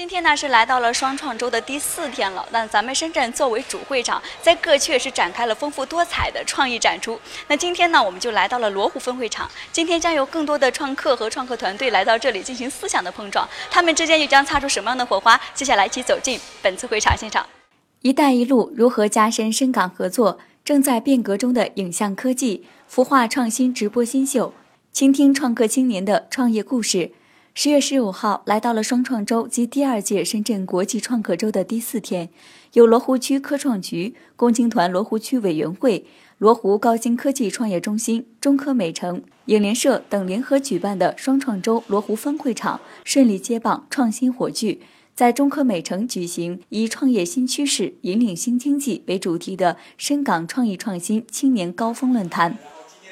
今天呢是来到了双创周的第四天了。那咱们深圳作为主会场，在各区也是展开了丰富多彩的创意展出。那今天呢，我们就来到了罗湖分会场。今天将有更多的创客和创客团队来到这里进行思想的碰撞，他们之间又将擦出什么样的火花？接下来，一起走进本次会场现场。“一带一路”如何加深深港合作？正在变革中的影像科技，孵化创新直播新秀，倾听创客青年的创业故事。十月十五号，来到了双创周及第二届深圳国际创客周的第四天，由罗湖区科创局、共青团罗湖区委员会、罗湖高新科技创业中心、中科美城、影联社等联合举办的双创周罗湖分会场顺利接棒创新火炬，在中科美城举行以“创业新趋势，引领新经济”为主题的深港创意创新青年高峰论坛。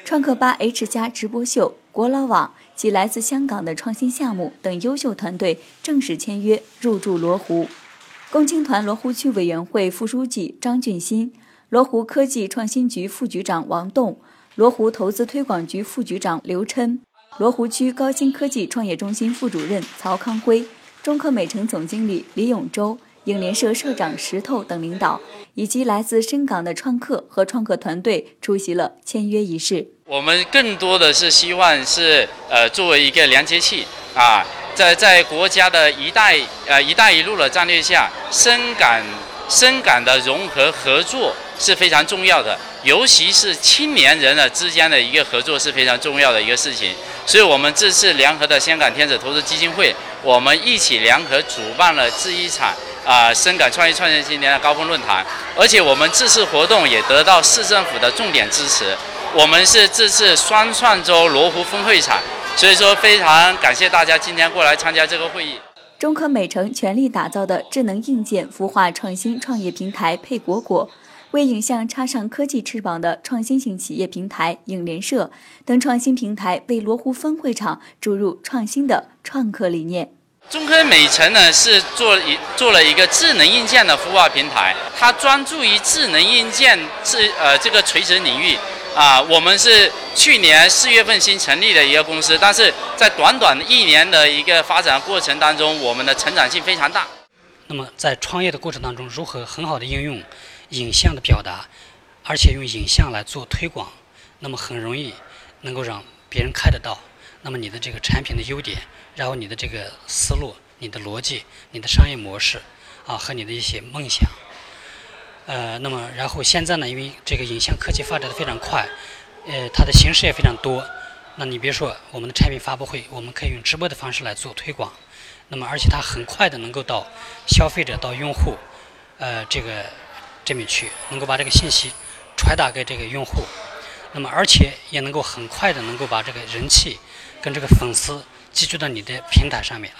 创客吧 H 加直播秀、国老网及来自香港的创新项目等优秀团队正式签约入驻罗湖。共青团罗湖区委员会副书记张俊新、罗湖科技创新局副局长王栋、罗湖投资推广局副局长刘琛、罗湖区高新科技创业中心副主任曹康辉、中科美城总经理李永洲。影联社社长石头等领导，以及来自深港的创客和创客团队出席了签约仪式。我们更多的是希望是呃作为一个连接器啊，在在国家的一带呃“一带一路”的战略下，深港深港的融合合作是非常重要的，尤其是青年人的之间的一个合作是非常重要的一个事情。所以我们这次联合的香港天使投资基金会，我们一起联合主办了这一场。啊，深港创业创新青年的高峰论坛，而且我们这次活动也得到市政府的重点支持。我们是这次双创周罗湖分会场，所以说非常感谢大家今天过来参加这个会议。中科美城全力打造的智能硬件孵化创新创业平台配果果，为影像插上科技翅膀的创新型企业平台影联社等创新平台，为罗湖分会场注入创新的创客理念。中科美城呢是做一做了一个智能硬件的孵化平台，它专注于智能硬件智呃这个垂直领域啊。我们是去年四月份新成立的一个公司，但是在短短一年的一个发展过程当中，我们的成长性非常大。那么在创业的过程当中，如何很好的应用影像的表达，而且用影像来做推广，那么很容易能够让别人看得到。那么你的这个产品的优点，然后你的这个思路、你的逻辑、你的商业模式，啊，和你的一些梦想，呃，那么然后现在呢，因为这个影像科技发展的非常快，呃，它的形式也非常多。那你比如说我们的产品发布会，我们可以用直播的方式来做推广，那么而且它很快的能够到消费者、到用户，呃，这个这边去，能够把这个信息传达给这个用户，那么而且也能够很快的能够把这个人气。跟这个粉丝集聚到你的平台上面来。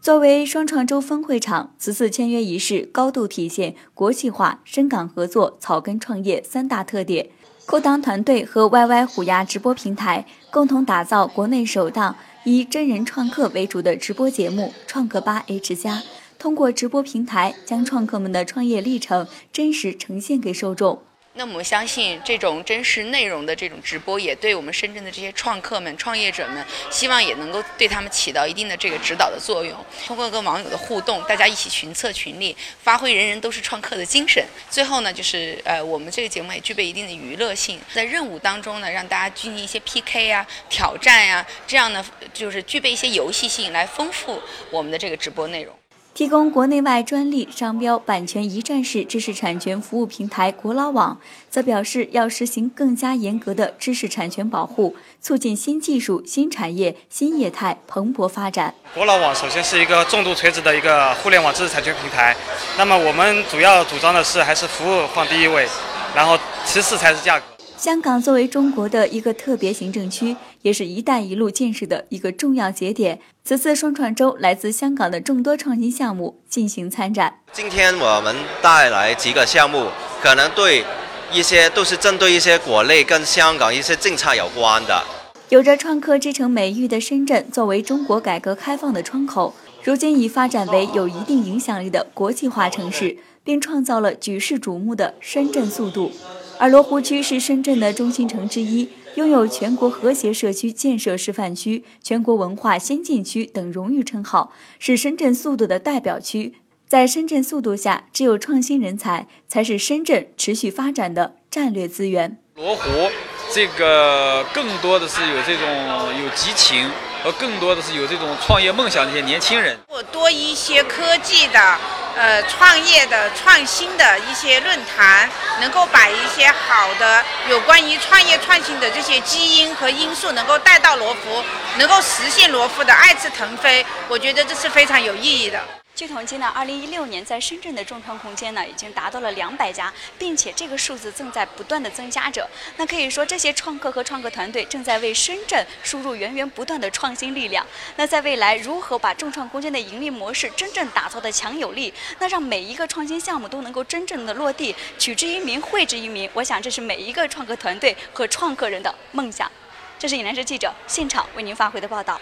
作为双创周分会场，此次签约仪式高度体现国际化、深港合作、草根创业三大特点。酷当团队和 YY 虎牙直播平台共同打造国内首档以真人创客为主的直播节目《创客吧 H 加》，通过直播平台将创客们的创业历程真实呈现给受众。那我们相信，这种真实内容的这种直播，也对我们深圳的这些创客们、创业者们，希望也能够对他们起到一定的这个指导的作用。通过跟网友的互动，大家一起群策群力，发挥人人都是创客的精神。最后呢，就是呃，我们这个节目也具备一定的娱乐性，在任务当中呢，让大家进行一些 PK 呀、挑战呀，这样呢，就是具备一些游戏性，来丰富我们的这个直播内容。提供国内外专利、商标、版权一站式知识产权服务平台国老网，则表示要实行更加严格的知识产权保护，促进新技术、新产业、新业态蓬勃发展。国老网首先是一个重度垂直的一个互联网知识产权平台，那么我们主要主张的是还是服务放第一位，然后其次才是价格。香港作为中国的一个特别行政区，也是一带一路建设的一个重要节点。此次双创周，来自香港的众多创新项目进行参展。今天我们带来几个项目，可能对一些都是针对一些国内跟香港一些政策有关的。有着创客之城美誉的深圳，作为中国改革开放的窗口，如今已发展为有一定影响力的国际化城市，并创造了举世瞩目的深圳速度。而罗湖区是深圳的中心城之一，拥有全国和谐社区建设示范区、全国文化先进区等荣誉称号，是深圳速度的代表区。在深圳速度下，只有创新人才才是深圳持续发展的战略资源。罗湖这个更多的是有这种有激情。和更多的是有这种创业梦想的一些年轻人，或多一些科技的、呃创业的、创新的一些论坛，能够把一些好的有关于创业创新的这些基因和因素能够带到罗浮，能够实现罗浮的二次腾飞，我觉得这是非常有意义的。据统计呢，二零一六年在深圳的众创空间呢，已经达到了两百家，并且这个数字正在不断的增加着。那可以说，这些创客和创客团队正在为深圳输入源源不断的创新力量。那在未来，如何把众创空间的盈利模式真正打造的强有力，那让每一个创新项目都能够真正的落地，取之于民，惠之于民，我想这是每一个创客团队和创客人的梦想。这是尹兰石记者现场为您发回的报道。